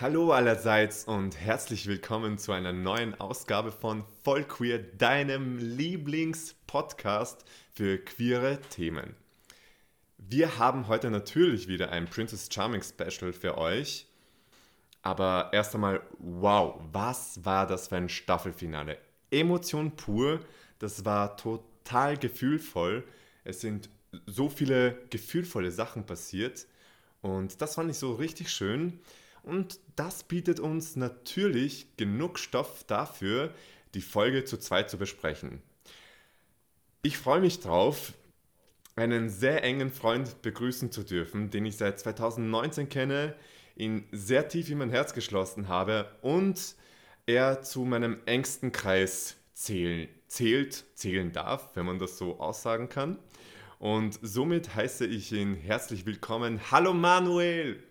Hallo allerseits und herzlich willkommen zu einer neuen Ausgabe von Voll Queer, deinem Lieblingspodcast für queere Themen. Wir haben heute natürlich wieder ein Princess Charming Special für euch. Aber erst einmal, wow, was war das für ein Staffelfinale? Emotion pur, das war total gefühlvoll. Es sind so viele gefühlvolle Sachen passiert und das fand ich so richtig schön. Und das bietet uns natürlich genug Stoff dafür, die Folge zu zweit zu besprechen. Ich freue mich drauf, einen sehr engen Freund begrüßen zu dürfen, den ich seit 2019 kenne, ihn sehr tief in mein Herz geschlossen habe und er zu meinem engsten Kreis zählen, zählt, zählen darf, wenn man das so aussagen kann. Und somit heiße ich ihn herzlich willkommen. Hallo Manuel!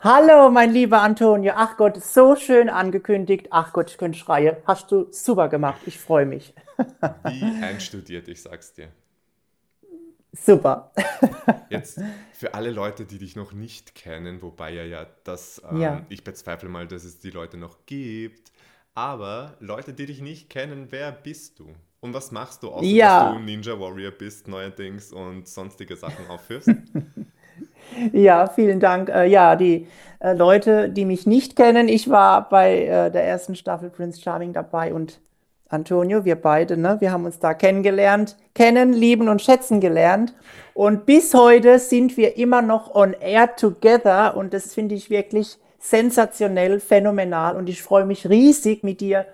Hallo, mein lieber Antonio. Ach Gott, so schön angekündigt. Ach Gott, ich könnte schreien. Hast du super gemacht. Ich freue mich. Wie einstudiert, ich sag's dir. Super. Jetzt für alle Leute, die dich noch nicht kennen, wobei ja, ja das, ähm, ja. ich bezweifle mal, dass es die Leute noch gibt. Aber Leute, die dich nicht kennen, wer bist du? Und was machst du, außer ja. dass du Ninja Warrior bist, neuerdings und sonstige Sachen aufführst? Ja, vielen Dank. Äh, ja, die äh, Leute, die mich nicht kennen, ich war bei äh, der ersten Staffel Prince Charming dabei und Antonio, wir beide, ne, wir haben uns da kennengelernt, kennen, lieben und schätzen gelernt. Und bis heute sind wir immer noch on air together und das finde ich wirklich sensationell, phänomenal und ich freue mich riesig mit dir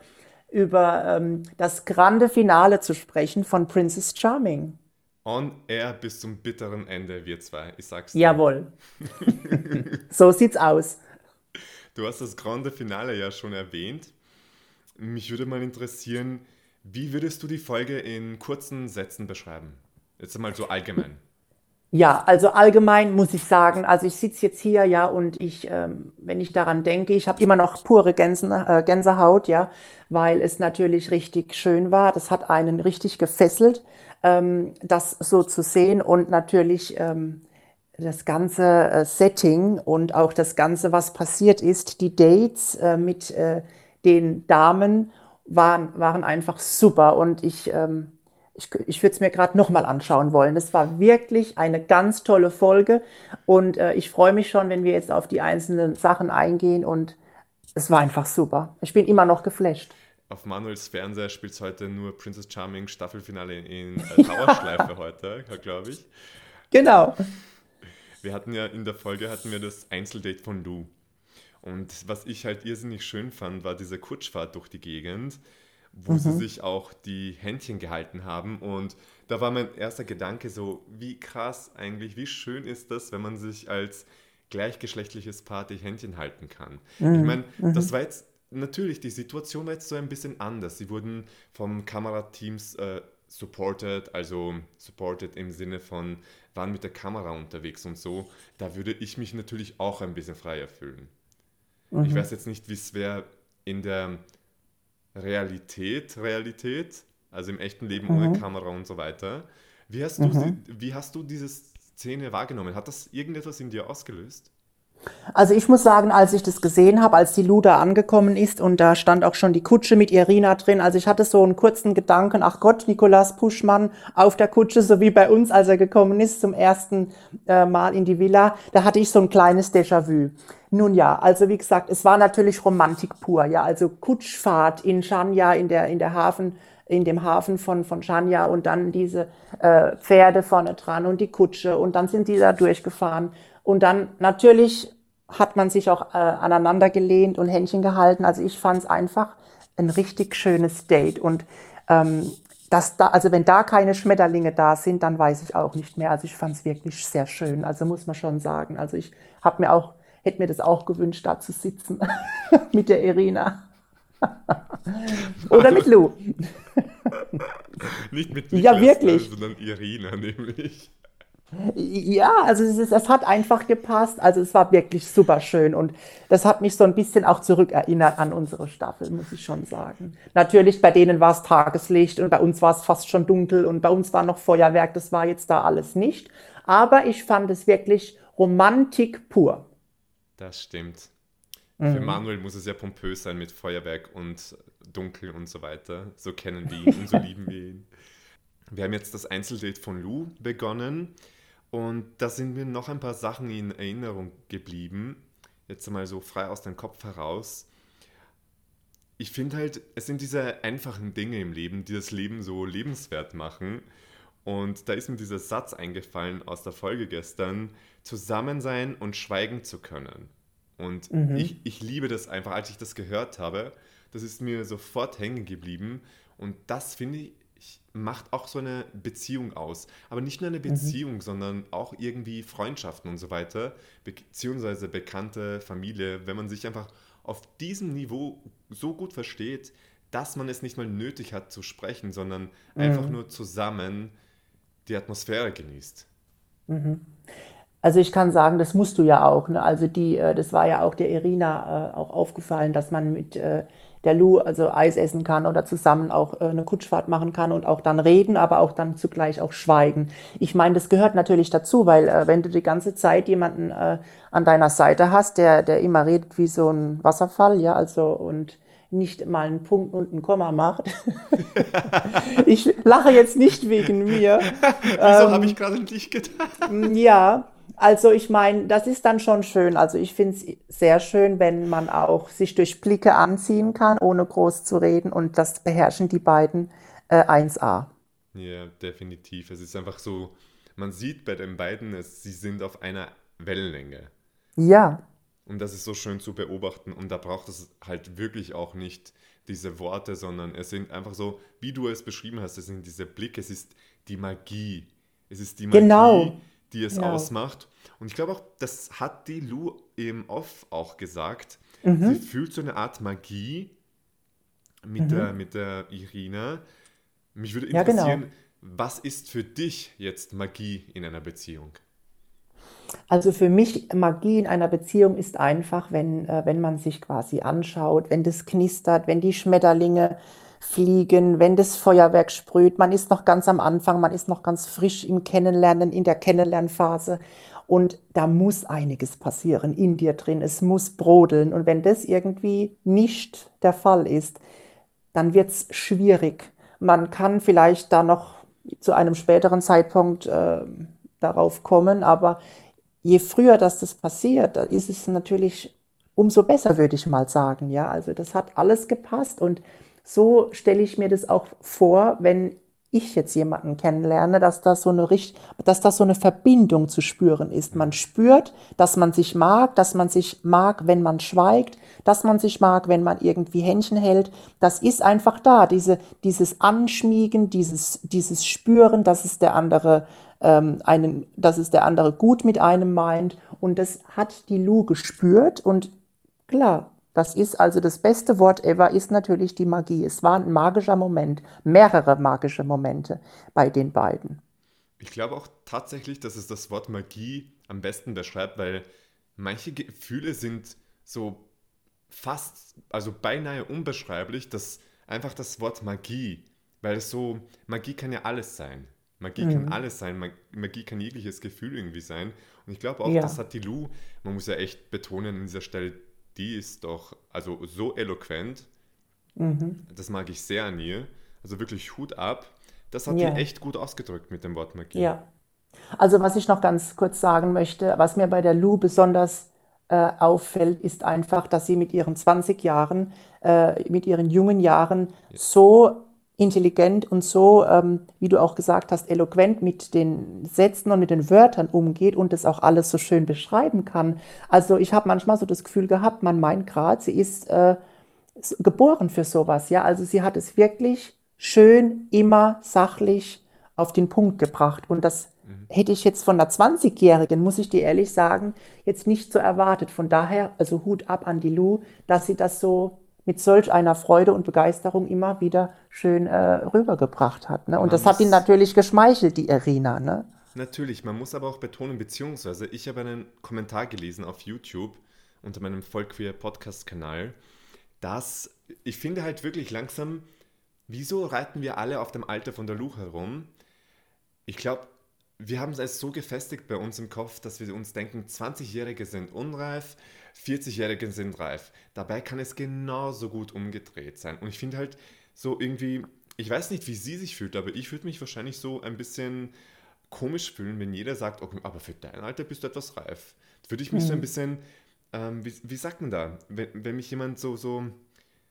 über ähm, das grande Finale zu sprechen von Princess Charming. On air bis zum bitteren Ende, wir zwei, ich sag's dir. Jawohl. so sieht's aus. Du hast das grande Finale ja schon erwähnt. Mich würde mal interessieren, wie würdest du die Folge in kurzen Sätzen beschreiben? Jetzt mal so allgemein. Ja, also allgemein muss ich sagen, also ich sitze jetzt hier, ja, und ich, ähm, wenn ich daran denke, ich habe immer noch pure Gänsen, äh, Gänsehaut, ja, weil es natürlich richtig schön war. Das hat einen richtig gefesselt, das so zu sehen und natürlich ähm, das ganze äh, Setting und auch das Ganze, was passiert ist, die Dates äh, mit äh, den Damen waren, waren einfach super und ich, ähm, ich, ich würde es mir gerade nochmal anschauen wollen. Es war wirklich eine ganz tolle Folge und ich freue mich schon, wenn wir jetzt auf die einzelnen Sachen eingehen und es war einfach super. Ich bin immer noch geflasht. Auf Manuels Fernseher spielt es heute nur Princess Charming Staffelfinale in äh, Dauerschleife heute, glaube ich. Genau. Wir hatten ja in der Folge hatten wir das Einzeldate von Lou. Und was ich halt irrsinnig schön fand, war diese Kutschfahrt durch die Gegend, wo mhm. sie sich auch die Händchen gehalten haben. Und da war mein erster Gedanke so, wie krass eigentlich, wie schön ist das, wenn man sich als gleichgeschlechtliches Paar die Händchen halten kann. Mhm. Ich meine, mhm. das war jetzt natürlich, die Situation war jetzt so ein bisschen anders. Sie wurden vom Kamerateams äh, supported, also supported im Sinne von, waren mit der Kamera unterwegs und so. Da würde ich mich natürlich auch ein bisschen freier fühlen. Mhm. Ich weiß jetzt nicht, wie es wäre in der Realität, Realität, also im echten Leben mhm. ohne Kamera und so weiter. Wie hast, du, mhm. wie hast du diese Szene wahrgenommen? Hat das irgendetwas in dir ausgelöst? Also ich muss sagen, als ich das gesehen habe, als die Luda angekommen ist und da stand auch schon die Kutsche mit Irina drin, also ich hatte so einen kurzen Gedanken, ach Gott, Nikolaus Puschmann auf der Kutsche, so wie bei uns, als er gekommen ist zum ersten äh, Mal in die Villa, da hatte ich so ein kleines Déjà-vu. Nun ja, also wie gesagt, es war natürlich Romantik pur, ja, also Kutschfahrt in Chania, in der, in der Hafen, in dem Hafen von, von Chania und dann diese äh, Pferde vorne dran und die Kutsche und dann sind die da durchgefahren und dann natürlich hat man sich auch äh, aneinander gelehnt und Händchen gehalten. Also ich fand es einfach ein richtig schönes Date. Und ähm, dass da, also wenn da keine Schmetterlinge da sind, dann weiß ich auch nicht mehr. Also ich fand es wirklich sehr schön. Also muss man schon sagen. Also ich habe mir auch, hätte mir das auch gewünscht, da zu sitzen mit der Irina. Oder mit Lou. Nicht mit Niklas, ja, wirklich. sondern Irina nämlich. Ja, also es, ist, es hat einfach gepasst. Also es war wirklich super schön und das hat mich so ein bisschen auch zurückerinnert an unsere Staffel, muss ich schon sagen. Natürlich, bei denen war es Tageslicht und bei uns war es fast schon dunkel und bei uns war noch Feuerwerk. Das war jetzt da alles nicht. Aber ich fand es wirklich Romantik pur. Das stimmt. Für Manuel muss es ja pompös sein mit Feuerwerk und dunkel und so weiter. So kennen wir ihn und so lieben wir ihn. Wir haben jetzt das Einzeldate von Lou begonnen und da sind mir noch ein paar Sachen in Erinnerung geblieben. Jetzt einmal so frei aus dem Kopf heraus. Ich finde halt, es sind diese einfachen Dinge im Leben, die das Leben so lebenswert machen. Und da ist mir dieser Satz eingefallen aus der Folge gestern, zusammen sein und schweigen zu können. Und Mhm. ich, ich liebe das einfach, als ich das gehört habe, das ist mir sofort hängen geblieben. Und das finde ich, macht auch so eine Beziehung aus. Aber nicht nur eine Beziehung, sondern auch irgendwie Freundschaften und so weiter, beziehungsweise bekannte Familie, wenn man sich einfach auf diesem Niveau so gut versteht, dass man es nicht mal nötig hat zu sprechen, sondern einfach nur zusammen die Atmosphäre genießt. Also ich kann sagen, das musst du ja auch. Ne? Also die, äh, das war ja auch der Irina äh, auch aufgefallen, dass man mit äh, der Lu also Eis essen kann oder zusammen auch äh, eine Kutschfahrt machen kann und auch dann reden, aber auch dann zugleich auch schweigen. Ich meine, das gehört natürlich dazu, weil äh, wenn du die ganze Zeit jemanden äh, an deiner Seite hast, der, der immer redet wie so ein Wasserfall, ja, also und nicht mal einen Punkt und ein Komma macht. Ich lache jetzt nicht wegen mir. Wieso habe ich gerade an dich gedacht? Ja, also ich meine, das ist dann schon schön. Also ich finde es sehr schön, wenn man auch sich durch Blicke anziehen kann, ohne groß zu reden. Und das beherrschen die beiden äh, 1A. Ja, definitiv. Es ist einfach so, man sieht bei den beiden, es, sie sind auf einer Wellenlänge. Ja, Und das ist so schön zu beobachten. Und da braucht es halt wirklich auch nicht diese Worte, sondern es sind einfach so, wie du es beschrieben hast, es sind diese Blicke, es ist die Magie. Es ist die Magie, Genau. Die es Genau. ausmacht. Und ich glaube auch, das hat die Lu im Off auch gesagt. Mhm. Sie fühlt so eine Art Magie mit, der, mit der Irina. Mich würde Ja, genau. interessieren, was ist für dich jetzt Magie in einer Beziehung? also für mich Magie in einer Beziehung ist einfach, wenn, äh, wenn man sich quasi anschaut, wenn das knistert, wenn die Schmetterlinge fliegen, wenn das Feuerwerk sprüht. Man ist noch ganz am Anfang, man ist noch ganz frisch im Kennenlernen, in der Kennenlernphase. Und da muss einiges passieren in dir drin. Es muss brodeln. Und wenn das irgendwie nicht der Fall ist, dann wird es schwierig. Man kann vielleicht da noch zu einem späteren Zeitpunkt äh, darauf kommen, aber je früher dass das passiert, ist es natürlich umso besser, würde ich mal sagen. Ja, also das hat alles gepasst und so stelle ich mir das auch vor, wenn ich jetzt jemanden kennenlerne, dass das so eine richt dass das so eine Verbindung zu spüren ist. Man spürt, dass man sich mag, dass man sich mag, wenn man schweigt, dass man sich mag, wenn man irgendwie Händchen hält. Das ist einfach da, diese, dieses Anschmiegen, dieses, dieses Spüren, dass es der andere ähm, einen, dass es der andere gut mit einem meint. Und das hat die Lu gespürt und klar, das ist also das beste Wort ever, ist natürlich die Magie. Es war ein magischer Moment, mehrere magische Momente bei den beiden. Ich glaube auch tatsächlich, dass es das Wort Magie am besten beschreibt, weil manche Gefühle sind so fast, also beinahe unbeschreiblich, dass einfach das Wort Magie, weil so, Magie kann ja alles sein. Magie kann alles sein, Mag- Magie kann jegliches Gefühl irgendwie sein. Und ich glaube auch, Ja. das hat die Lu, man muss ja echt betonen an dieser Stelle, die ist doch also so eloquent, das mag ich sehr an ihr. Also wirklich Hut ab. Das hat Ja. die echt gut ausgedrückt mit dem Wort Magie. Ja. Also was ich noch ganz kurz sagen möchte, was mir bei der Lu besonders äh, auffällt, ist einfach, dass sie mit ihren 20 Jahren, äh, mit ihren jungen Jahren so intelligent und so, ähm, wie du auch gesagt hast, eloquent mit den Sätzen und mit den Wörtern umgeht und das auch alles so schön beschreiben kann. Also ich habe manchmal so das Gefühl gehabt, man meint gerade, sie ist äh, geboren für sowas, ja. Also sie hat es wirklich schön, immer sachlich auf den Punkt gebracht. Und das hätte ich jetzt von einer 20-Jährigen, muss ich dir ehrlich sagen, jetzt nicht so erwartet. Von daher, also Hut ab an die Lu, dass sie das so mit solch einer Freude und Begeisterung immer wieder schön äh, rübergebracht hat. Ne? Und Man das hat ihn natürlich geschmeichelt, die Irina. Ne? Natürlich, man muss aber auch betonen, beziehungsweise ich habe einen Kommentar gelesen auf YouTube unter meinem Vollqueer Podcast-Kanal, dass ich finde halt wirklich langsam, wieso reiten wir alle auf dem Alter von der Lu herum? Ich glaube, wir haben es so gefestigt bei uns im Kopf, dass wir uns denken, 20-Jährige sind unreif, 40-Jährige sind reif. Dabei kann es genauso gut umgedreht sein. Und ich finde halt so irgendwie, ich weiß nicht, wie sie sich fühlt, aber ich würde mich wahrscheinlich so ein bisschen komisch fühlen, wenn jeder sagt, okay, aber für dein Alter bist du etwas reif. Würde ich mich mhm. so ein bisschen, ähm, wie, wie sagt man da, wenn, wenn mich jemand so, so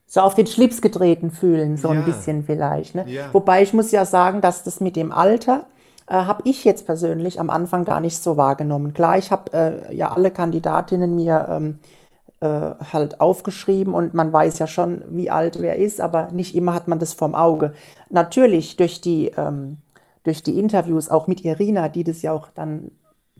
so auf den Schlips getreten fühlen, so ja. ein bisschen vielleicht. Ne? Ja. Wobei ich muss ja sagen, dass das mit dem Alter äh, habe ich jetzt persönlich am Anfang gar nicht so wahrgenommen. Klar, ich habe äh, ja alle Kandidatinnen mir ähm, äh, halt aufgeschrieben und man weiß ja schon, wie alt wer ist, aber nicht immer hat man das vorm Auge. Natürlich durch die, ähm, durch die Interviews auch mit Irina, die das ja auch dann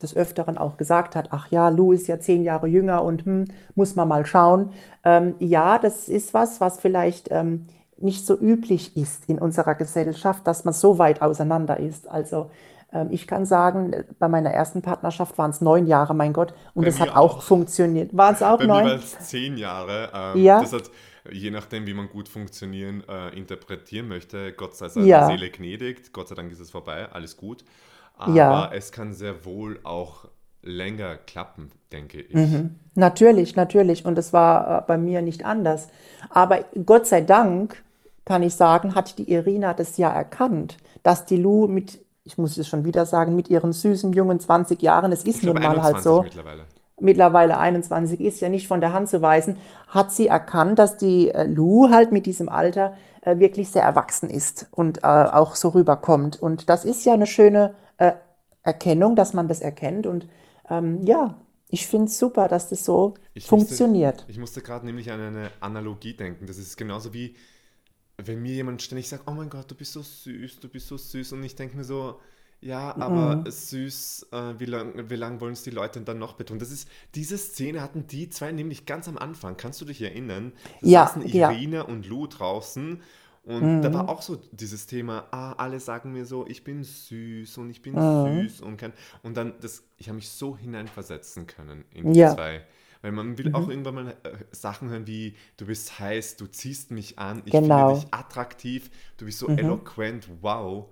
des Öfteren auch gesagt hat, ach ja, Lou ist ja zehn Jahre jünger und hm, muss man mal schauen. Ähm, ja, das ist was, was vielleicht ähm, nicht so üblich ist in unserer Gesellschaft, dass man so weit auseinander ist. Also ähm, ich kann sagen, bei meiner ersten Partnerschaft waren es neun Jahre, mein Gott, und es hat auch, auch funktioniert. Waren es auch bei neun? Mir waren es zehn Jahre. Ähm, ja. Das hat, je nachdem, wie man gut funktionieren, äh, interpretieren möchte, Gott sei seiner ja. Seele gnädigt, Gott sei Dank ist es vorbei, alles gut. Aber ja. es kann sehr wohl auch länger klappen, denke ich. Mhm. Natürlich, natürlich. Und es war äh, bei mir nicht anders. Aber Gott sei Dank, kann ich sagen, hat die Irina das ja erkannt, dass die Lou mit, ich muss es schon wieder sagen, mit ihren süßen jungen 20 Jahren, es ist nun mal halt so. Mittlerweile. Mittlerweile 21 ist ja nicht von der Hand zu weisen, hat sie erkannt, dass die äh, Lou halt mit diesem Alter äh, wirklich sehr erwachsen ist und äh, auch so rüberkommt. Und das ist ja eine schöne äh, Erkennung, dass man das erkennt. Und ähm, ja, ich finde es super, dass das so ich funktioniert. Musste, ich musste gerade nämlich an eine Analogie denken. Das ist genauso wie, wenn mir jemand ständig sagt, oh mein Gott, du bist so süß, du bist so süß. Und ich denke mir so, ja, aber mhm. süß, äh, wie lange wie lang wollen es die Leute dann noch betonen? Das ist, diese Szene hatten die zwei nämlich ganz am Anfang. Kannst du dich erinnern? Da ja, saßen Irina ja. und Lou draußen und mhm. da war mhm. auch so dieses Thema, ah, alle sagen mir so, ich bin süß und ich bin mhm. süß und kann. Und dann, das, ich habe mich so hineinversetzen können in die ja. zwei. Weil man will mhm. auch irgendwann mal äh, Sachen hören wie, du bist heiß, du ziehst mich an, ich genau. finde dich attraktiv, du bist so mhm. eloquent, wow.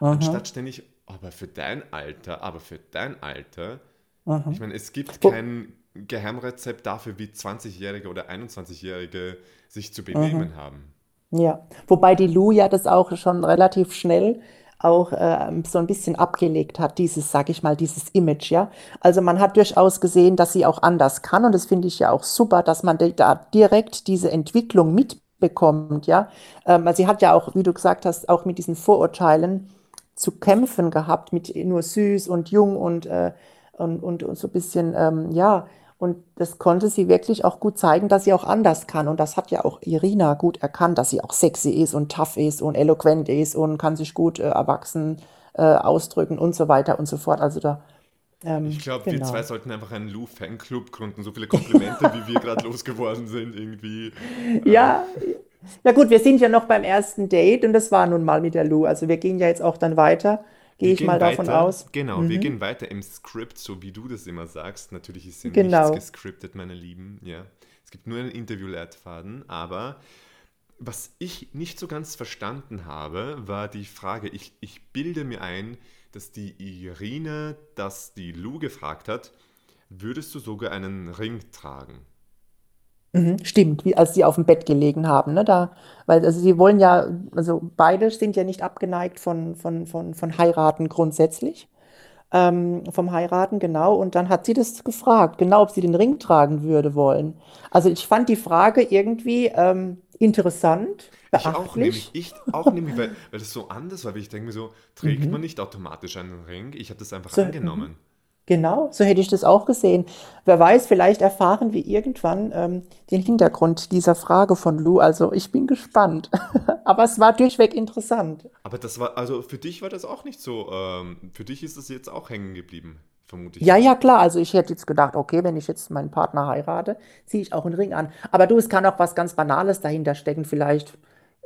Anstatt ständig, aber für dein Alter, aber für dein Alter, ich meine, es gibt kein Geheimrezept dafür, wie 20-Jährige oder 21-Jährige sich zu benehmen haben. Ja, wobei die Lou ja das auch schon relativ schnell auch äh, so ein bisschen abgelegt hat, dieses, sag ich mal, dieses Image, ja. Also man hat durchaus gesehen, dass sie auch anders kann und das finde ich ja auch super, dass man da direkt diese Entwicklung mitbekommt, ja. Ähm, sie hat ja auch, wie du gesagt hast, auch mit diesen Vorurteilen zu kämpfen gehabt, mit nur süß und jung und, äh, und, und, und so ein bisschen, ähm, ja, und das konnte sie wirklich auch gut zeigen, dass sie auch anders kann. Und das hat ja auch Irina gut erkannt, dass sie auch sexy ist und tough ist und eloquent ist und kann sich gut äh, erwachsen äh, ausdrücken und so weiter und so fort. Also da. Ähm, ich glaube, genau. wir zwei sollten einfach einen Lou-Fanclub gründen. So viele Komplimente, wie wir gerade losgeworden sind, irgendwie. Ja. Ja gut, wir sind ja noch beim ersten Date und das war nun mal mit der Lou. Also wir gehen ja jetzt auch dann weiter. Gehe ich mal davon weiter, aus. Genau, mhm. wir gehen weiter im Skript, so wie du das immer sagst. Natürlich ist ja genau. nichts gescriptet, meine Lieben. Ja. Es gibt nur einen Interviewleitfaden, aber was ich nicht so ganz verstanden habe, war die Frage, ich, ich bilde mir ein, dass die Irine, dass die Lou gefragt hat, würdest du sogar einen Ring tragen? Mhm, stimmt, wie als sie auf dem Bett gelegen haben, ne, da weil also sie wollen ja also beide sind ja nicht abgeneigt von von von von Heiraten grundsätzlich, ähm, vom Heiraten, genau. Und dann hat sie das gefragt, genau, ob sie den Ring tragen würde wollen. Also, ich fand die Frage irgendwie, ähm, interessant, Ich auch nämlich, ich auch nämlich, weil weil das so anders war, weil ich denke mir so: „Trägt man mhm. nicht automatisch einen Ring?“ Ich habe das einfach So, mhm. angenommen. Genau, so hätte ich das auch gesehen. Wer weiß, vielleicht erfahren wir irgendwann ähm, den Hintergrund dieser Frage von Lou. Also ich bin gespannt. Aber es war durchweg interessant. Aber das war, also für dich war das auch nicht so, ähm, für dich ist es jetzt auch hängen geblieben, vermute ich. Ja, ja, klar. Also ich hätte jetzt gedacht, okay, wenn ich jetzt meinen Partner heirate, ziehe ich auch einen Ring an. Aber du, es kann auch was ganz Banales dahinter stecken. Vielleicht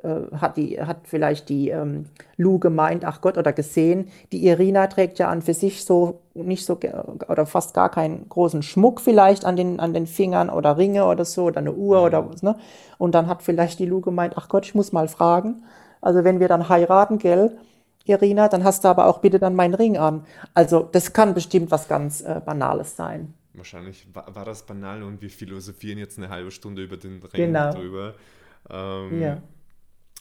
hat, die, hat vielleicht die ähm, Lou gemeint, ach Gott, oder gesehen, die Irina trägt ja an für sich so nicht so oder fast gar keinen großen Schmuck vielleicht an den, an den Fingern oder Ringe oder so oder eine Uhr oder was, ne? Und dann hat vielleicht die Lou gemeint, ach Gott, ich muss mal fragen. Also wenn wir dann heiraten, gell, Irina, dann hast du aber auch bitte dann meinen Ring an. Also das kann bestimmt was ganz äh, Banales sein. Wahrscheinlich war, war, das banal und wir philosophieren jetzt eine halbe Stunde über den Ring genau. drüber. Ähm, ja.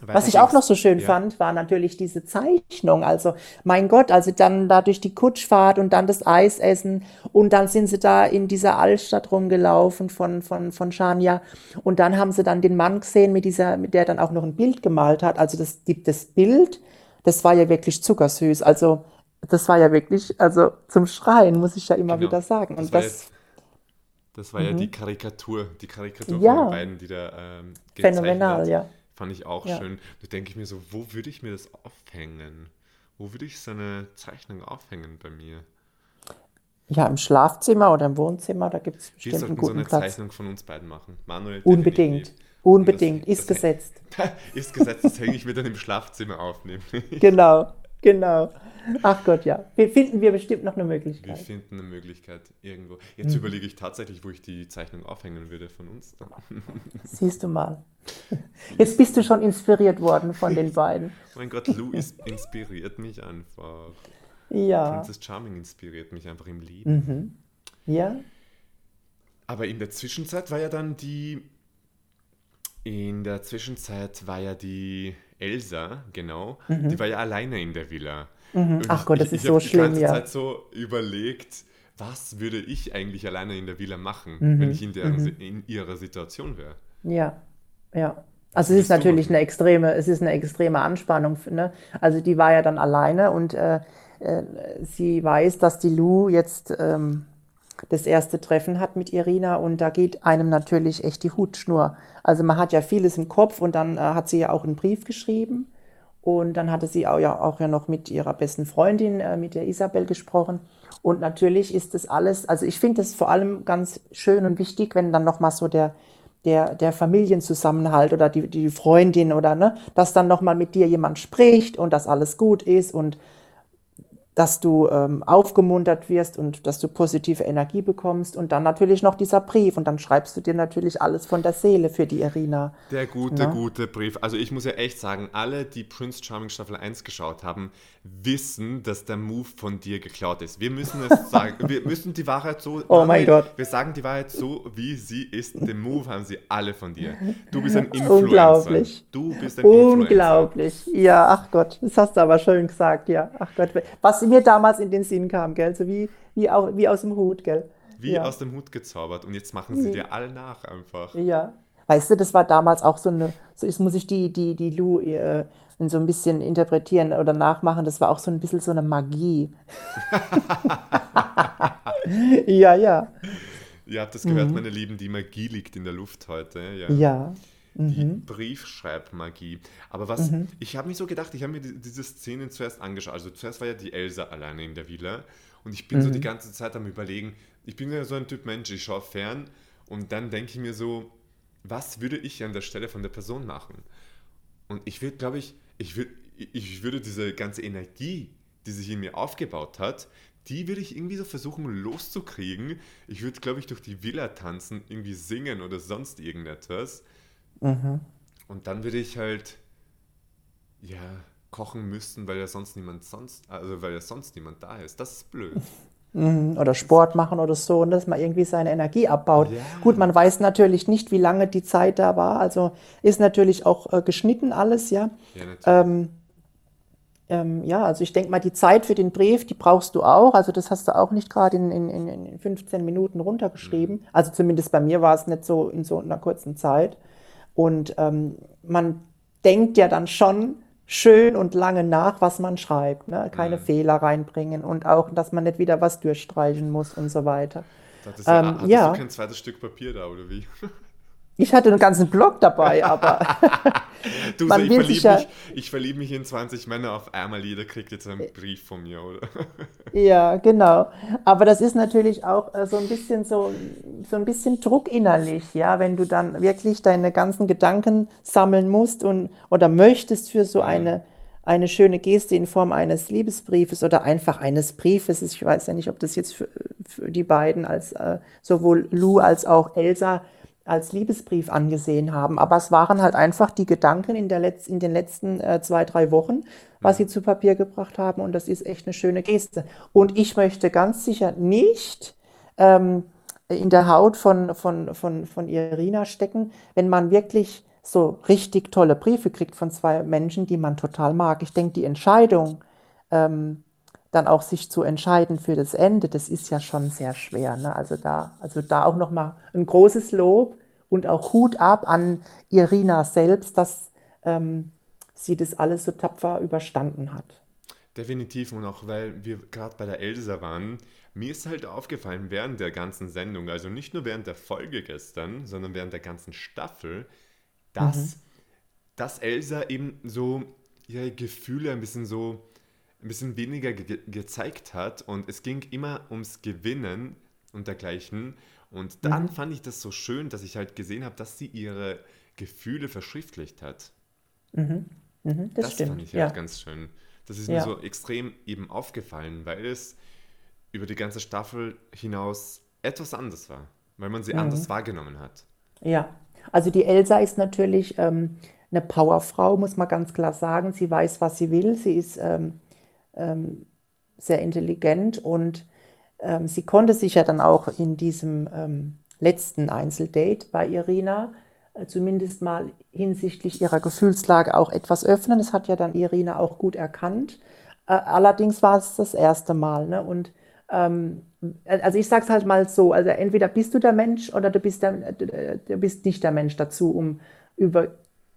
Was ich auch noch so schön ja. fand, war natürlich diese Zeichnung. Also, mein Gott, also dann da durch die Kutschfahrt und dann das Eisessen und dann sind sie da in dieser Altstadt rumgelaufen von, von, von Shania und dann haben sie dann den Mann gesehen, mit dieser, mit der dann auch noch ein Bild gemalt hat. Also, das, das Bild, das war ja wirklich zuckersüß. Also, das war ja wirklich, also zum Schreien, muss ich ja immer genau. wieder sagen. Und das, das, das war ja die mhm. Karikatur, die Karikatur ja. von den beiden, die da ähm, Phänomenal, hat. ja. Fand ich auch ja. schön. Da denke ich mir so, wo würde ich mir das aufhängen? Wo würde ich so eine Zeichnung aufhängen bei mir? Ja, im Schlafzimmer oder im Wohnzimmer, da gibt es bestimmt Wir einen guten so eine Platz. Zeichnung von uns beiden machen. Manuel, Unbedingt. Unbedingt. Das, ist das, gesetzt. ist gesetzt, das hänge ich mir dann im Schlafzimmer auf. genau, genau. Ach Gott, ja. Wir finden wir bestimmt noch eine Möglichkeit. Wir finden eine Möglichkeit irgendwo. Jetzt mhm. überlege ich tatsächlich, wo ich die Zeichnung aufhängen würde von uns. Siehst du mal. Jetzt bist du schon inspiriert worden von den beiden. mein Gott, Lou inspiriert mich einfach. Ja. Princess Charming inspiriert mich einfach im Leben. Mhm. Ja. Aber in der Zwischenzeit war ja dann die. In der Zwischenzeit war ja die Elsa, genau. Mhm. Die war ja alleine in der Villa. Mhm. Ach Gott, das ich, ist ich so schlimm, ja. Ich habe die ganze Zeit so überlegt, was würde ich eigentlich alleine in der Villa machen, mhm. wenn ich in, der, mhm. in ihrer Situation wäre. Ja, ja. Also es ist natürlich eine extreme, es ist eine extreme Anspannung. Ne? Also die war ja dann alleine und äh, äh, sie weiß, dass die Lou jetzt ähm, das erste Treffen hat mit Irina und da geht einem natürlich echt die Hutschnur. Also man hat ja vieles im Kopf und dann äh, hat sie ja auch einen Brief geschrieben und dann hatte sie auch ja, auch ja noch mit ihrer besten Freundin, äh, mit der Isabel, gesprochen. Und natürlich ist das alles, also ich finde es vor allem ganz schön und wichtig, wenn dann nochmal so der, der, der Familienzusammenhalt oder die, die Freundin oder ne, dass dann nochmal mit dir jemand spricht und dass alles gut ist und dass du ähm, aufgemuntert wirst und dass du positive Energie bekommst und dann natürlich noch dieser Brief und dann schreibst du dir natürlich alles von der Seele für die Irina. Der gute, ja? gute Brief. Also ich muss ja echt sagen, alle, die Prince Charming Staffel 1 geschaut haben, wissen, dass der Move von dir geklaut ist. Wir müssen es sagen, wir müssen die Wahrheit so, oh mein Gott. wir sagen die Wahrheit so, wie sie ist. Den Move haben sie alle von dir. Du bist ein Influencer. Unglaublich. Du bist ein Unglaublich. Influencer. Ja, ach Gott, das hast du aber schön gesagt, ja. Ach Gott, was mir damals in den Sinn kam, gell, so wie, wie, auch, wie aus dem Hut, gell. Wie ja. aus dem Hut gezaubert und jetzt machen sie dir alle nach einfach. Ja. Weißt du, das war damals auch so eine, so ist, muss ich die, die, die Lou äh, so ein bisschen interpretieren oder nachmachen, das war auch so ein bisschen so eine Magie. ja, ja. Ihr habt das gehört, mhm. meine Lieben, die Magie liegt in der Luft heute. Ja. ja. Die mhm. Briefschreibmagie. Aber was, mhm. ich habe mir so gedacht, ich habe mir diese Szenen zuerst angeschaut. Also zuerst war ja die Elsa alleine in der Villa und ich bin mhm. so die ganze Zeit am überlegen, ich bin ja so ein Typ Mensch, ich schaue fern und dann denke ich mir so, was würde ich an der Stelle von der Person machen? Und ich würde, glaube ich, ich, würd, ich würde diese ganze Energie, die sich in mir aufgebaut hat, die würde ich irgendwie so versuchen loszukriegen. Ich würde, glaube ich, durch die Villa tanzen, irgendwie singen oder sonst irgendetwas. Mhm. Und dann würde ich halt, ja, kochen müssen, weil ja sonst niemand sonst, also weil ja sonst niemand da ist. Das ist blöd. Mhm. Oder Sport machen oder so, und dass man irgendwie seine Energie abbaut. Ja. Gut, man weiß natürlich nicht, wie lange die Zeit da war. Also ist natürlich auch äh, geschnitten alles, ja. Ja, ähm, ähm, ja, also ich denke mal, die Zeit für den Brief, die brauchst du auch. Also das hast du auch nicht gerade in, in, in 15 Minuten runtergeschrieben. Mhm. Also zumindest bei mir war es nicht so in so einer kurzen Zeit. Und ähm, man denkt ja dann schon, schön und lange nach, was man schreibt. Ne? Keine mhm. Fehler reinbringen und auch, dass man nicht wieder was durchstreichen muss und so weiter. Hattest du, ähm, ja. du kein zweites Stück Papier da, oder wie? Ich hatte einen ganzen Blog dabei, aber. du, man so, ich, verliebe ja, mich, ich verliebe mich in 20 Männer auf einmal, jeder kriegt jetzt einen Brief von mir, oder? ja, genau. Aber das ist natürlich auch äh, so ein bisschen so, so ein bisschen Druck innerlich, ja, wenn du dann wirklich deine ganzen Gedanken sammeln musst und oder möchtest für so eine, eine schöne Geste in Form eines Liebesbriefes oder einfach eines Briefes. Ich weiß ja nicht, ob das jetzt für, für die beiden als äh, sowohl Lou als auch Elsa als Liebesbrief angesehen haben. Aber es waren halt einfach die Gedanken in, der Letz-, in den letzten äh, zwei, drei Wochen, was sie zu Papier gebracht haben. Und das ist echt eine schöne Geste. Und ich möchte ganz sicher nicht ähm, in der Haut von, von, von, von Irina stecken, wenn man wirklich so richtig tolle Briefe kriegt von zwei Menschen, die man total mag. Ich denke, die Entscheidung, ähm, dann auch sich zu entscheiden für das Ende, das ist ja schon sehr schwer. Ne? Also da, also da auch nochmal ein großes Lob und auch Hut ab an Irina selbst, dass ähm, sie das alles so tapfer überstanden hat. Definitiv und auch weil wir gerade bei der Elsa waren, mir ist halt aufgefallen während der ganzen Sendung, also nicht nur während der Folge gestern, sondern während der ganzen Staffel, dass, mhm. dass Elsa eben so ihre Gefühle ein bisschen so ein bisschen weniger ge gezeigt hat und es ging immer ums Gewinnen und dergleichen. Und dann mhm. fand ich das so schön, dass ich halt gesehen habe, dass sie ihre Gefühle verschriftlicht hat. Mhm. Mhm, das, das stimmt. fand ich halt ganz schön. Das ist ja. mir so extrem eben aufgefallen, weil es über die ganze Staffel hinaus etwas anders war, weil man sie anders mhm. wahrgenommen hat. Ja, also die Elsa ist natürlich ähm, eine Powerfrau, muss man ganz klar sagen. Sie weiß, was sie will. Sie ist ähm, ähm, sehr intelligent und ähm, sie konnte sich ja dann auch in diesem ähm, letzten Einzeldate bei Irina äh, zumindest mal hinsichtlich ihrer Gefühlslage auch etwas öffnen. Das hat ja dann Irina auch gut erkannt. Äh, allerdings war es das erste Mal. Ne? Und ähm, also ich sage es halt mal so, also entweder bist du der Mensch oder du bist, der, du bist nicht der Mensch dazu, um über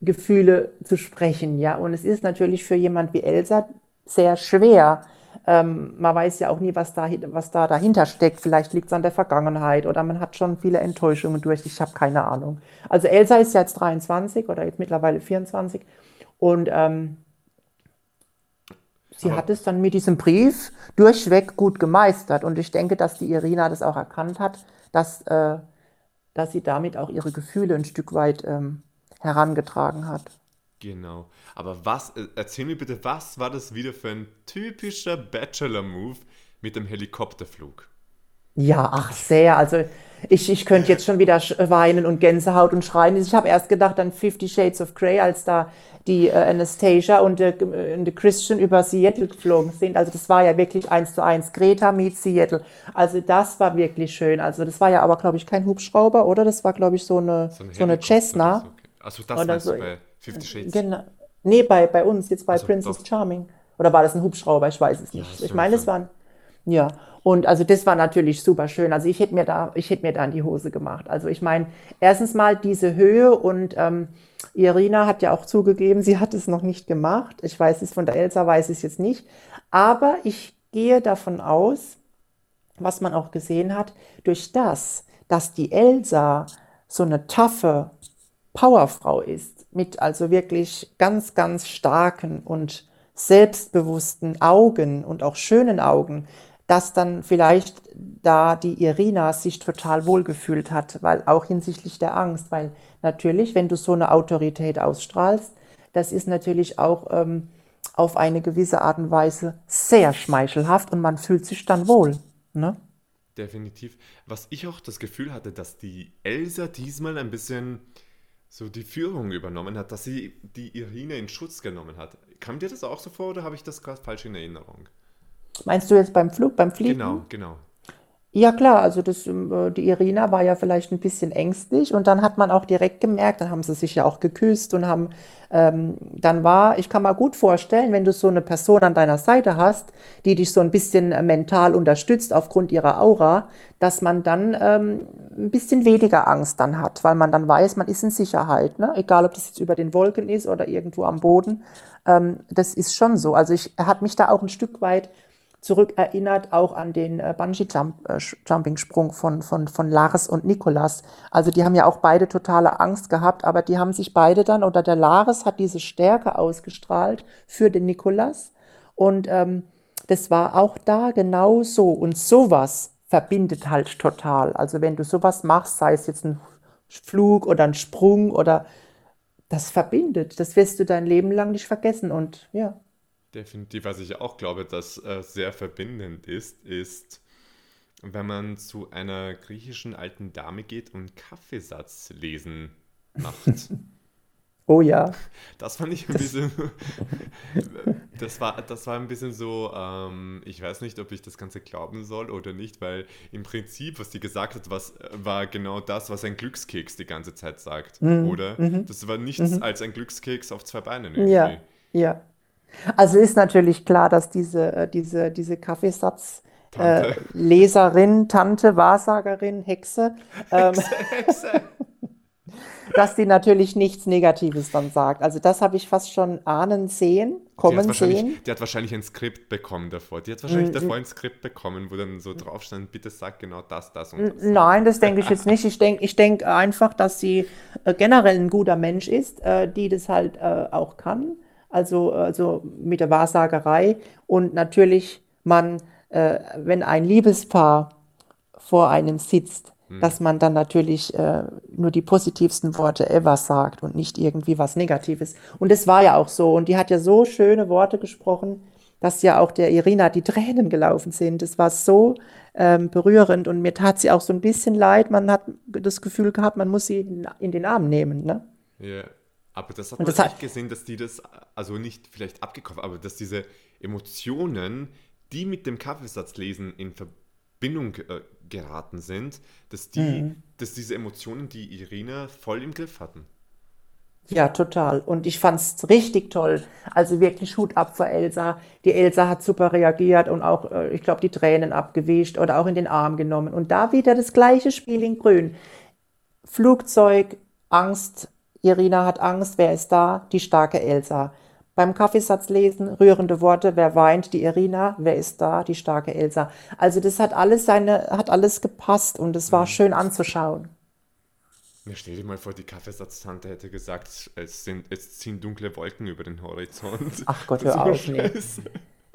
Gefühle zu sprechen. Ja? Und es ist natürlich für jemand wie Elsa, sehr schwer. Ähm, man weiß ja auch nie, was da, was da dahinter steckt. Vielleicht liegt es an der Vergangenheit oder man hat schon viele Enttäuschungen durch. Ich habe keine Ahnung. Also Elsa ist ja jetzt 23 oder jetzt mittlerweile 24 und ähm, sie Aber hat es dann mit diesem Brief durchweg gut gemeistert. Und ich denke, dass die Irina das auch erkannt hat, dass, äh, dass sie damit auch ihre Gefühle ein Stück weit ähm, herangetragen hat. Genau. Aber was, äh, erzähl mir bitte, was war das wieder für ein typischer Bachelor-Move mit dem Helikopterflug? Ja, ach sehr. Also ich, ich könnte jetzt schon wieder weinen und Gänsehaut und schreien. Ich habe erst gedacht an Fifty Shades of Grey, als da die äh, Anastasia und der äh, Christian über Seattle geflogen sind. Also das war ja wirklich eins zu eins. Greta meets Seattle. Also das war wirklich schön. Also das war ja aber, glaube ich, kein Hubschrauber, oder? Das war, glaube ich, so eine, so, so eine Cessna. Okay. Also das oder so. bei Fifty Shades? Genau. Nee, bei, bei uns, jetzt bei also, Princess doch. Charming. Oder war das ein Hubschrauber? Ich weiß es nicht. Ja, ich meine, es waren. Ja, und also das war natürlich super schön. Also ich hätte mir da, ich hätte mir da in die Hose gemacht. Also ich meine, erstens mal diese Höhe und ähm, Irina hat ja auch zugegeben, sie hat es noch nicht gemacht. Ich weiß es von der Elsa, weiß es jetzt nicht. Aber ich gehe davon aus, was man auch gesehen hat, durch das, dass die Elsa so eine taffe Powerfrau ist, mit also wirklich ganz, ganz starken und selbstbewussten Augen und auch schönen Augen, dass dann vielleicht da die Irina sich total wohlgefühlt hat, weil auch hinsichtlich der Angst, weil natürlich, wenn du so eine Autorität ausstrahlst, das ist natürlich auch ähm, auf eine gewisse Art und Weise sehr schmeichelhaft und man fühlt sich dann wohl. Ne? Definitiv. Was ich auch das Gefühl hatte, dass die Elsa diesmal ein bisschen so die Führung übernommen hat, dass sie die Irina in Schutz genommen hat. Kam dir das auch so vor oder habe ich das gerade falsch in Erinnerung? Meinst du jetzt beim Flug, beim Fliegen? Genau, genau. Ja klar, also das, ähm, die Irina war ja vielleicht ein bisschen ängstlich und dann hat man auch direkt gemerkt, dann haben sie sich ja auch geküsst und haben, ähm, dann war, ich kann mal gut vorstellen, wenn du so eine Person an deiner Seite hast, die dich so ein bisschen äh, mental unterstützt aufgrund ihrer Aura, dass man dann ähm, ein bisschen weniger Angst dann hat, weil man dann weiß, man ist in Sicherheit, ne? egal ob das jetzt über den Wolken ist oder irgendwo am Boden, ähm, das ist schon so. Also ich, er hat mich da auch ein Stück weit zurückerinnert, auch an den äh, Bungee-Jumping-Sprung von, von, von Lars und Nikolas. Also die haben ja auch beide totale Angst gehabt, aber die haben sich beide dann, oder der Lars hat diese Stärke ausgestrahlt für den Nikolas. Und ähm, das war auch da genau so. Und sowas verbindet halt total. Also wenn du sowas machst, sei es jetzt ein Flug oder ein Sprung oder das verbindet. Das wirst du dein Leben lang nicht vergessen. Und ja. Definitiv, was ich auch glaube, dass äh, sehr verbindend ist, ist wenn man zu einer griechischen alten Dame geht und Kaffeesatz lesen macht. Oh ja. Das fand ich ein bisschen. das, war, das war ein bisschen so, ähm, ich weiß nicht, ob ich das Ganze glauben soll oder nicht, weil im Prinzip, was die gesagt hat, was, war genau das, was ein Glückskeks die ganze Zeit sagt, mhm. oder? Mhm. Das war nichts mhm. als ein Glückskeks auf zwei Beinen irgendwie. Ja, ja. Also ist natürlich klar, dass diese, äh, diese, diese Kaffeesatz. Tante. Äh, Leserin, Tante, Wahrsagerin, Hexe. Ähm, Hexe, dass die natürlich nichts Negatives dann sagt. Also das habe ich fast schon ahnen sehen, kommen die sehen. Die hat wahrscheinlich ein Skript bekommen davor. Die hat wahrscheinlich mm, davor ein Skript bekommen, wo dann so drauf stand, bitte sag genau das, das und das. Nein, das denke ich jetzt nicht. Ich denke ich denk einfach, dass sie äh, generell ein guter Mensch ist, äh, die das halt äh, auch kann. Also, also mit der Wahrsagerei. Und natürlich man, äh, wenn ein Liebespaar vor einem sitzt, hm. dass man dann natürlich äh, nur die positivsten Worte ever sagt und nicht irgendwie was Negatives. Und es war ja auch so. Und die hat ja so schöne Worte gesprochen, dass ja auch der Irina die Tränen gelaufen sind. Es war so ähm, berührend und mir tat sie auch so ein bisschen leid. Man hat das Gefühl gehabt, man muss sie in, den Arm nehmen. Ne? Ja, aber das hat man das echt gesehen, dass die das, also nicht vielleicht abgekauft, aber dass diese Emotionen, die mit dem Kaffeesatzlesen in Verbindung äh, geraten sind, dass, die, mhm. dass diese Emotionen die Irina voll im Griff hatten. Ja, total. Und ich fand es richtig toll. Also wirklich Hut ab für Elsa. Die Elsa hat super reagiert und auch, äh, ich glaube, die Tränen abgewischt oder auch in den Arm genommen. Und da wieder das gleiche Spiel in Grün. Flugzeug, Angst. Irina hat Angst. Wer ist da? Die starke Elsa. Beim Kaffeesatz lesen, rührende Worte, wer weint, die Irina, wer ist da, die starke Elsa. Also das hat alles seine, hat alles gepasst und es war mhm. schön anzuschauen. Ja, stell dir mal vor, die Kaffeesatztante hätte gesagt, es, sind, es ziehen dunkle Wolken über den Horizont. Ach Gott, hör auf, nee.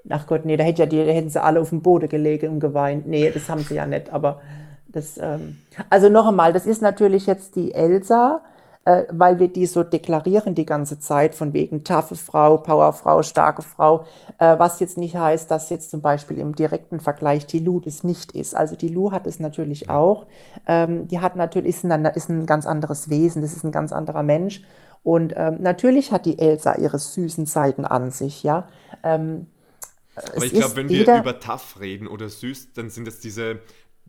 Ach Gott, nee, da, hätte ja die, da hätten sie alle auf dem Boden gelegen und geweint. Nee, das haben sie ja nicht, aber das, ähm, also noch einmal, das ist natürlich jetzt die Elsa, äh, weil wir die so deklarieren die ganze Zeit von wegen taffe Frau, Powerfrau, starke Frau, äh, was jetzt nicht heißt, dass jetzt zum Beispiel im direkten Vergleich die Lu das nicht ist. Also die Lu hat es natürlich auch. Ähm, die hat natürlich, ist ein, ist ein ganz anderes Wesen, das ist ein ganz anderer Mensch. Und ähm, natürlich hat die Elsa ihre süßen Seiten an sich, ja. Ähm, aber ich glaube, wenn wir über tough reden oder süß, dann sind es diese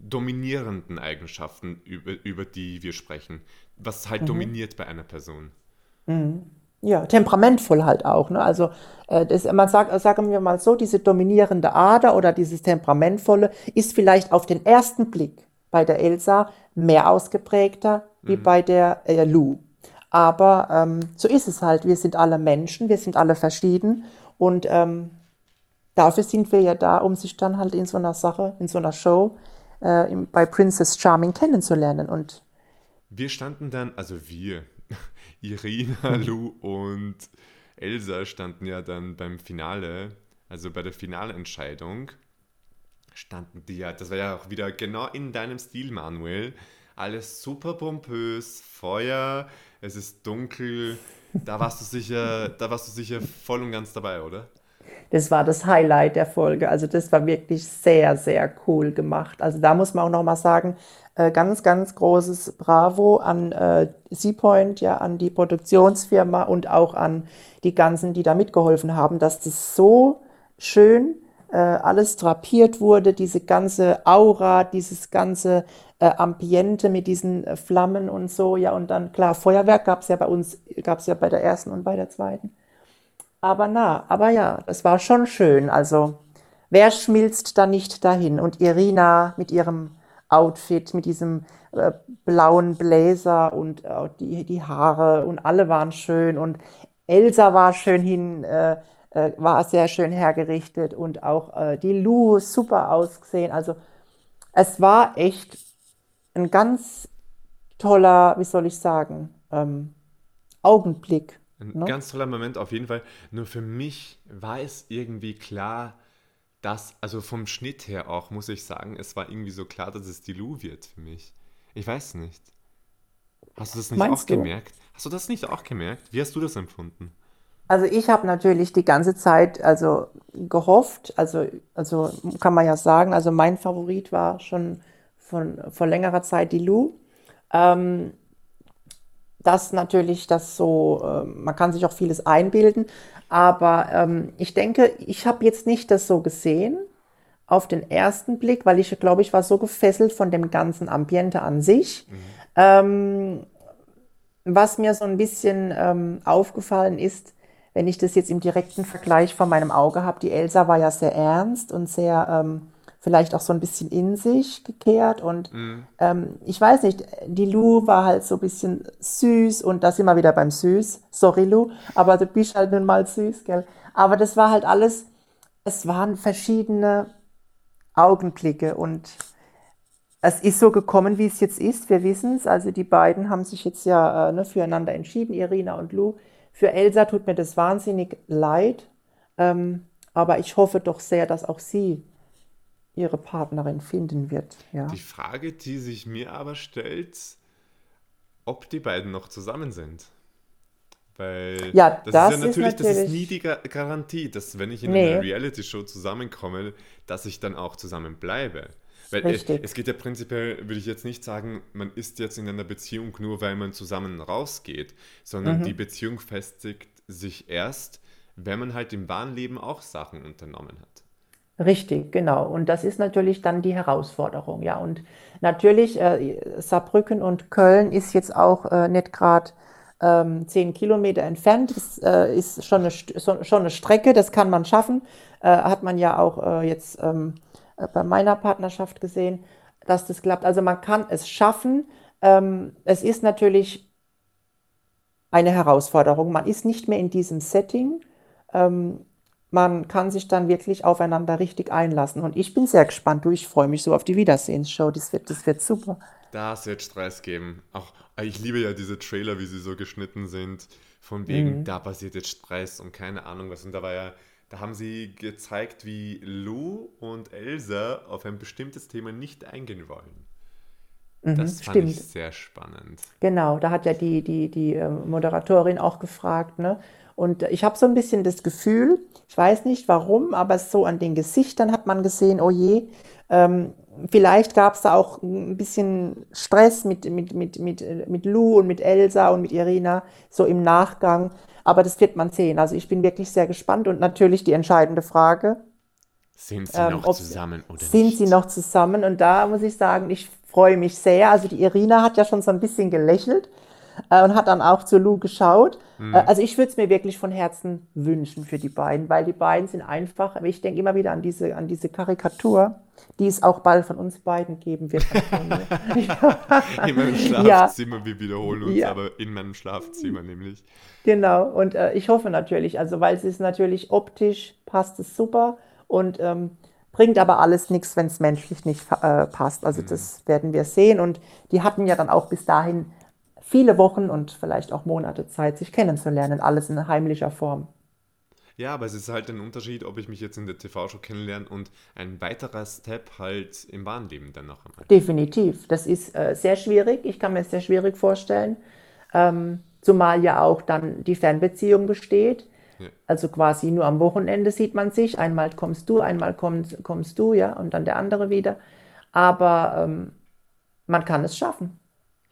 dominierenden Eigenschaften, über, über die wir sprechen was halt mhm. dominiert bei einer Person. Mhm. Ja, temperamentvoll halt auch. Ne? Also äh, das, man sagt, sagen wir mal so, diese dominierende Ader oder dieses temperamentvolle ist vielleicht auf den ersten Blick bei der Elsa mehr ausgeprägter wie mhm. bei der äh, Lou. Aber ähm, so ist es halt. Wir sind alle Menschen, wir sind alle verschieden und ähm, dafür sind wir ja da, um sich dann halt in so einer Sache, in so einer Show äh, bei Princess Charming kennenzulernen und wir standen dann, also wir, Irina, Lou und Elsa standen ja dann beim Finale, also bei der Finalentscheidung, standen die ja, das war ja auch wieder genau in deinem Stil, Manuel. Alles super pompös, Feuer, es ist dunkel. Da warst du sicher, da warst du sicher voll und ganz dabei, oder? Das war das Highlight der Folge. Also das war wirklich sehr, sehr cool gemacht. Also da muss man auch noch mal sagen, äh, ganz, ganz großes Bravo an äh, Seapoint, ja, an die Produktionsfirma und auch an die ganzen, die da mitgeholfen haben, dass das so schön äh, alles drapiert wurde, diese ganze Aura, dieses ganze äh, Ambiente mit diesen äh, Flammen und so, ja, und dann, klar, Feuerwerk gab es ja bei uns, gab es ja bei der ersten und bei der zweiten. Aber na, aber ja, das war schon schön. Also, wer schmilzt da nicht dahin? Und Irina mit ihrem Outfit mit diesem äh, blauen Bläser und äh, die, die Haare und alle waren schön und Elsa war schön hin, äh, äh war sehr schön hergerichtet und auch äh, die Lu super ausgesehen. Also es war echt ein ganz toller, wie soll ich sagen, ähm, Augenblick. Ein ne? ganz toller Moment auf jeden Fall. Nur für mich war es irgendwie klar, das, also vom Schnitt her auch, muss ich sagen, es war irgendwie so klar, dass es die Lu wird für mich. Ich weiß nicht. Hast du das nicht Meinst auch du? gemerkt? Hast du das nicht auch gemerkt? Wie hast du das empfunden? Also ich habe natürlich die ganze Zeit also gehofft, also, also kann man ja sagen, also mein Favorit war schon von vor längerer Zeit die Lou. Ähm, das natürlich, das so, äh, man kann sich auch vieles einbilden, aber ähm, ich denke, ich habe jetzt nicht das so gesehen auf den ersten Blick, weil ich glaube, ich war so gefesselt von dem ganzen Ambiente an sich. Mhm. Ähm, was mir so ein bisschen ähm, aufgefallen ist, wenn ich das jetzt im direkten Vergleich vor meinem Auge habe, die Elsa war ja sehr ernst und sehr ähm, vielleicht auch so ein bisschen in sich gekehrt. Und mhm. ähm, ich weiß nicht, die Lou war halt so ein bisschen süß und da sind wir wieder beim Süß. Sorry, Lou, aber du bist halt nun mal süß, gell? Aber das war halt alles, es waren verschiedene Augenblicke und es ist so gekommen, wie es jetzt ist. Wir wissen es. Also die beiden haben sich jetzt ja äh, ne, füreinander entschieden, Irina und Lou. Für Elsa tut mir das wahnsinnig leid, ähm, aber ich hoffe doch sehr, dass auch sie ihre Partnerin finden wird. Ja. Die Frage, die sich mir aber stellt, ob die beiden noch zusammen sind. Weil ja, das, das ist ja natürlich, ist natürlich, das ist nie die Garantie, dass wenn ich in nee. einer Reality-Show zusammenkomme, dass ich dann auch zusammen bleibe. Weil es, es, geht ja prinzipiell, würde ich jetzt nicht sagen, man ist jetzt in einer Beziehung nur, weil man zusammen rausgeht, sondern mhm. die Beziehung festigt sich erst, wenn man halt im wahren Leben auch Sachen unternommen hat. Richtig, genau. Und das ist natürlich dann die Herausforderung, ja. Und natürlich, äh, Saarbrücken und Köln ist jetzt auch äh, nicht gerade ähm, zehn Kilometer entfernt. Das äh, ist schon eine, schon eine Strecke, das kann man schaffen. Äh, hat man ja auch äh, jetzt ähm, äh, bei meiner Partnerschaft gesehen, dass das klappt. Also man kann es schaffen. Ähm, es ist natürlich eine Herausforderung. Man ist nicht mehr in diesem Setting. Ähm, man kann sich dann wirklich aufeinander richtig einlassen. Und ich bin sehr gespannt. Du, ich freue mich so auf die Wiedersehensshow. Das wird, das wird super. Da wird Stress geben. Auch, ich liebe ja diese Trailer, wie sie so geschnitten sind. Von wegen, mhm. da passiert jetzt Stress und keine Ahnung was. Und da war ja da haben sie gezeigt, wie Lou und Elsa auf ein bestimmtes Thema nicht eingehen wollen. Mhm, das fand stimmt. ich sehr spannend. Genau, da hat ja die, die, die ähm, Moderatorin auch gefragt. Ne? Und ich habe so ein bisschen das Gefühl, ich weiß nicht warum, aber so an den Gesichtern hat man gesehen, oh je, ähm, vielleicht gab es da auch ein bisschen Stress mit, mit, mit, mit, mit Lou und mit Elsa und mit Irina, so im Nachgang. Aber das wird man sehen. Also ich bin wirklich sehr gespannt und natürlich die entscheidende Frage. Sind sie ähm, noch zusammen oder sind nicht? sie noch zusammen? Und da muss ich sagen, ich freue mich sehr. Also die Irina hat ja schon so ein bisschen gelächelt äh, und hat dann auch zu Lou geschaut. Mhm. Äh, also ich würde es mir wirklich von Herzen wünschen für die beiden, weil die beiden sind einfach, aber ich denke immer wieder an diese, an diese Karikatur, die es auch bald von uns beiden geben wird. in meinem Schlafzimmer, ja. wir wiederholen uns, ja. aber in meinem Schlafzimmer nämlich. Genau, und äh, ich hoffe natürlich, also weil es ist natürlich optisch, passt es super und ähm, bringt aber alles nichts, wenn es menschlich nicht äh, passt. Also mhm. das werden wir sehen und die hatten ja dann auch bis dahin viele Wochen und vielleicht auch Monate Zeit, sich kennenzulernen, alles in heimlicher Form. Ja, aber es ist halt ein Unterschied, ob ich mich jetzt in der TV-Show kennenlerne und ein weiterer Step halt im Wahnleben dann noch einmal. Definitiv. Das ist äh, sehr schwierig. Ich kann mir es sehr schwierig vorstellen. Ähm, zumal ja auch dann die Fernbeziehung besteht. Ja. Also quasi nur am Wochenende sieht man sich. Einmal kommst du, einmal kommst, kommst du, ja, und dann der andere wieder. Aber ähm, man kann es schaffen.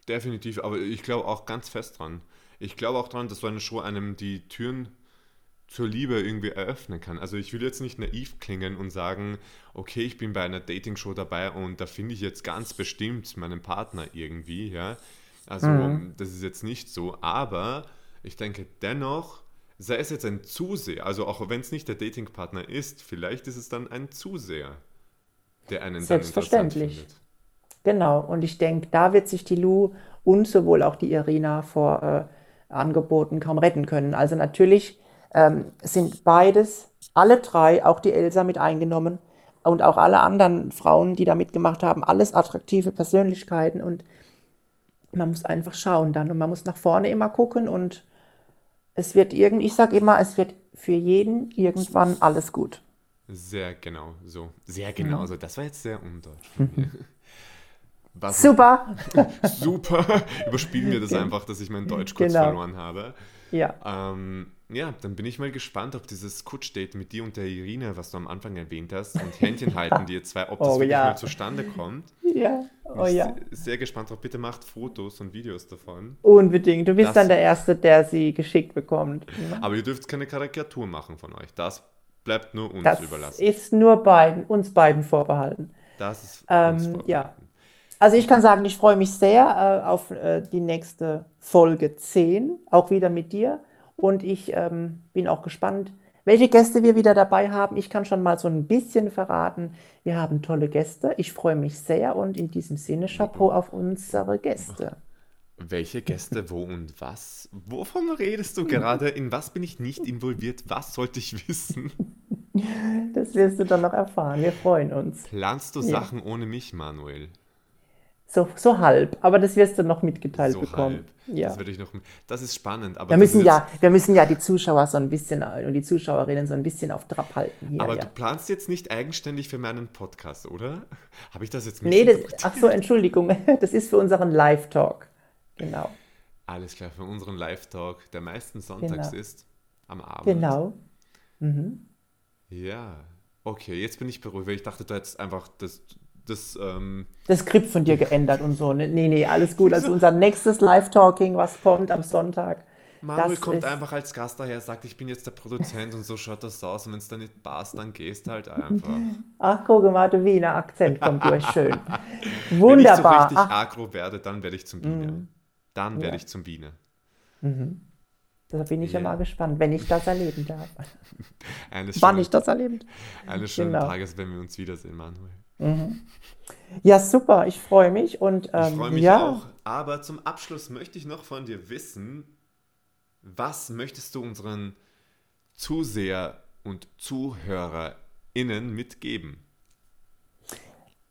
Definitiv, aber ich glaube auch ganz fest dran. Ich glaube auch dran, dass so eine Show einem die Türen zur Liebe irgendwie eröffnen kann. Also ich will jetzt nicht naiv klingen und sagen, okay, ich bin bei einer Dating-Show dabei und da finde ich jetzt ganz bestimmt meinen Partner irgendwie, ja. Also mhm. das ist jetzt nicht so, aber ich denke dennoch, sei es jetzt ein Zuseher, also auch wenn es nicht der Datingpartner ist, vielleicht ist es dann ein Zuseher, der einen Selbstverständlich. dann interessant findet. Genau, und ich denke, da wird sich die Lu und sowohl auch die Irina vor äh, Angeboten kaum retten können. Also natürlich ähm, sind beides, alle drei, auch die Elsa mit eingenommen und auch alle anderen Frauen, die da mitgemacht haben, alles attraktive Persönlichkeiten und man muss einfach schauen dann und man muss nach vorne immer gucken und es wird irgendwie, ich sage immer, es wird für jeden irgendwann alles gut. Sehr genau so. Sehr genau so. Das war jetzt sehr undeutsch von mir. Was super. super. Überspielen wir das einfach, dass ich mein Deutsch kurz genau. verloren habe. Ja. Ähm, ja, dann bin ich mal gespannt, ob dieses Kutsch-Date mit dir und der Irina, was du am Anfang erwähnt hast, und Händchen halten, die ihr zwei, ob das Oh, wirklich ja. mal zustande kommt. Ja, oh ich ja. sehr gespannt drauf. Bitte macht Fotos und Videos davon. Unbedingt. Du bist Das- dann der Erste, der sie geschickt bekommt. Aber ihr dürft keine Karikatur machen von euch. Das bleibt nur uns Das überlassen. ist nur beiden, uns beiden vorbehalten. Das ist Ähm, uns ja. Also ich kann sagen, ich freue mich sehr äh, auf äh, die nächste Folge 10, auch wieder mit dir. Und ich ähm, bin auch gespannt, welche Gäste wir wieder dabei haben. Ich kann schon mal so ein bisschen verraten. Wir haben tolle Gäste. Ich freue mich sehr und in diesem Sinne Chapeau auf unsere Gäste. Welche Gäste, wo und was? Wovon redest du gerade? In was bin ich nicht involviert? Was sollte ich wissen? Das wirst du dann noch erfahren. Wir freuen uns. Planst du Ja. Sachen ohne mich, Manuel? So, so halb, aber das wirst du noch mitgeteilt So bekommen. halb. Ja. Das werde ich noch. Das ist spannend. Aber Wir müssen ja, wir müssen ja die Zuschauer so ein bisschen und die Zuschauerinnen so ein bisschen auf Trab halten hier. Aber ja. du planst jetzt nicht eigenständig für meinen Podcast, oder? Habe ich das jetzt Nee, das, ach so, Entschuldigung, das ist für unseren Live-Talk. Genau, Alles klar, für unseren Live-Talk, der meistens sonntags Genau. ist, am Abend. genau. Mhm. Ja, okay, jetzt bin ich beruhigt, weil ich dachte, du hättest einfach das, das ähm, Das Skript von dir geändert und so. ne? Nee, nee, alles gut. Also unser nächstes Live-Talking, was kommt am Sonntag. Manuel Das kommt einfach als Gast daher, sagt, ich bin jetzt der Produzent und so schaut das aus und wenn es dann nicht passt, dann gehst halt einfach. Ach, guck mal, der Wiener Akzent kommt durch, schön. Wenn ich so Wunderbar. richtig Ach, Mhm. agro werde, dann werde ich zum Biene. Dann werde Ja. ich zum Biene. da bin ich ja Ja. mal gespannt, wenn ich das erleben darf. Eines Wann schönen, ich das erleben eines schönen genau. Tages, wenn wir uns wiedersehen, Manuel. Ja, super, ich freue mich und Ich ähm, freue mich ja, auch. Aber zum Abschluss möchte ich noch von dir wissen, was möchtest du unseren Zuseher und ZuhörerInnen mitgeben?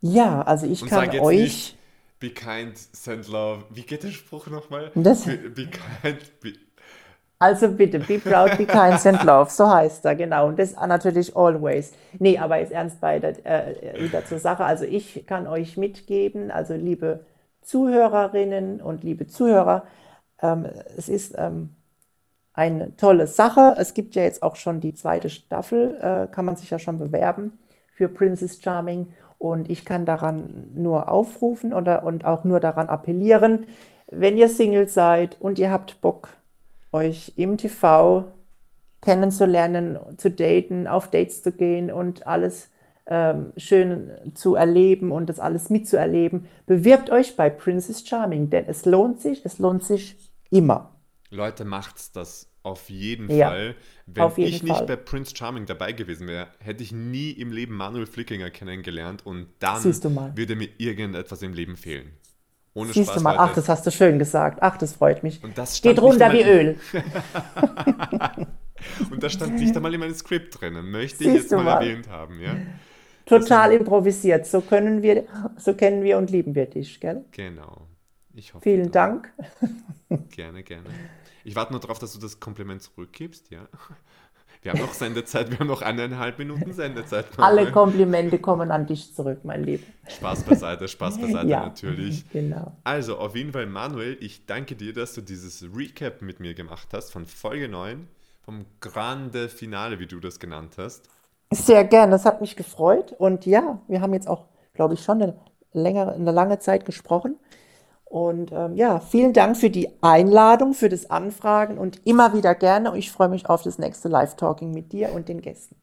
ja, also ich Und kann euch. nicht, be kind, send love. Wie geht der Spruch nochmal? Das- Be, be kind, be, Also bitte, be proud, be kind, send love, so heißt er, genau. Und das natürlich always. Nee, aber jetzt ernst bei der, äh, wieder zur Sache. Also ich kann euch mitgeben, also liebe Zuhörerinnen und liebe Zuhörer, ähm, es ist ähm, eine tolle Sache. Es gibt ja jetzt auch schon die zweite Staffel, äh, kann man sich ja schon bewerben für Princess Charming. Und ich kann daran nur aufrufen oder, und auch nur daran appellieren, wenn ihr Single seid und ihr habt Bock, euch im TV kennenzulernen, zu daten, auf Dates zu gehen und alles ähm, schön zu erleben und das alles mitzuerleben, bewirbt euch bei Princess Charming, denn es lohnt sich, es lohnt sich immer. Leute, macht's das auf jeden Ja, Fall. Wenn jeden ich nicht Fall. bei Prince Charming dabei gewesen wäre, hätte ich nie im Leben Manuel Flickinger kennengelernt und dann würde mir irgendetwas im Leben fehlen. Ohne Siehst Spaß, du mal, ach, das hast du schön gesagt. Ach, das freut mich. Und das Geht runter wie Öl. Und das stand nicht einmal in meinem Skript drinnen. Möchte ich jetzt mal, mal. erwähnt haben, ja? Total improvisiert. So können wir, so kennen wir und lieben wir dich, gell? Genau. Ich hoffe, Vielen das- Dank. Gerne, gerne. Ich warte nur darauf, dass du das Kompliment zurückgibst, ja? Wir haben noch Sendezeit, wir haben noch eineinhalb Minuten Sendezeit. Alle. Komplimente kommen an dich zurück, mein Lieber. Spaß beiseite, Spaß beiseite Ja, natürlich. genau. Also, auf jeden Fall, Manuel, ich danke dir, dass du dieses Recap mit mir gemacht hast von Folge 9, vom Grande Finale, wie du das genannt hast. Sehr gern, das hat mich gefreut. Und ja, wir haben jetzt auch, glaube ich, schon eine längere, eine lange Zeit gesprochen. Und ähm, ja, vielen Dank für die Einladung, für das Anfragen und immer wieder gerne. Und ich freue mich auf das nächste Live-Talking mit dir und den Gästen.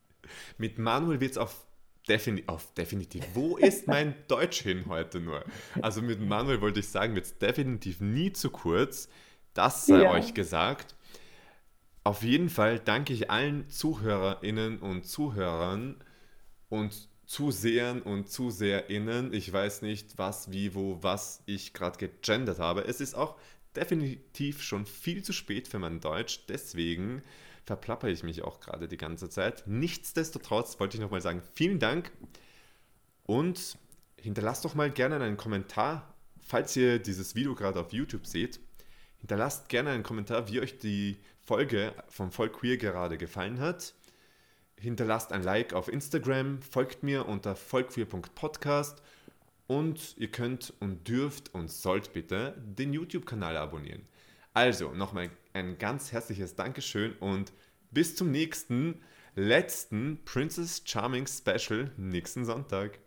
Mit Manuel wird es auf, defini auf definitiv. Wo ist mein Deutsch hin heute nur? Also mit Manuel wollte ich sagen, wird es definitiv nie zu kurz. Das sei Ja. euch gesagt. Auf jeden Fall danke ich allen ZuhörerInnen und Zuhörern und Zusehern und ZuseherInnen. Ich weiß nicht, was, wie, wo, was ich gerade gegendert habe. Es ist auch definitiv schon viel zu spät für mein Deutsch. Deswegen verplapper ich mich auch gerade die ganze Zeit. Nichtsdestotrotz wollte ich nochmal sagen, vielen Dank und hinterlasst doch mal gerne einen Kommentar, falls ihr dieses Video gerade auf YouTube seht. Hinterlasst gerne einen Kommentar, wie euch die Folge vom Voll Queer gerade gefallen hat. Hinterlasst ein Like auf Instagram, folgt mir unter vollqueer.podcast und ihr könnt und dürft und sollt bitte den YouTube-Kanal abonnieren. Also, nochmal ein ganz herzliches Dankeschön und bis zum nächsten, letzten Princess Charming Special nächsten Sonntag.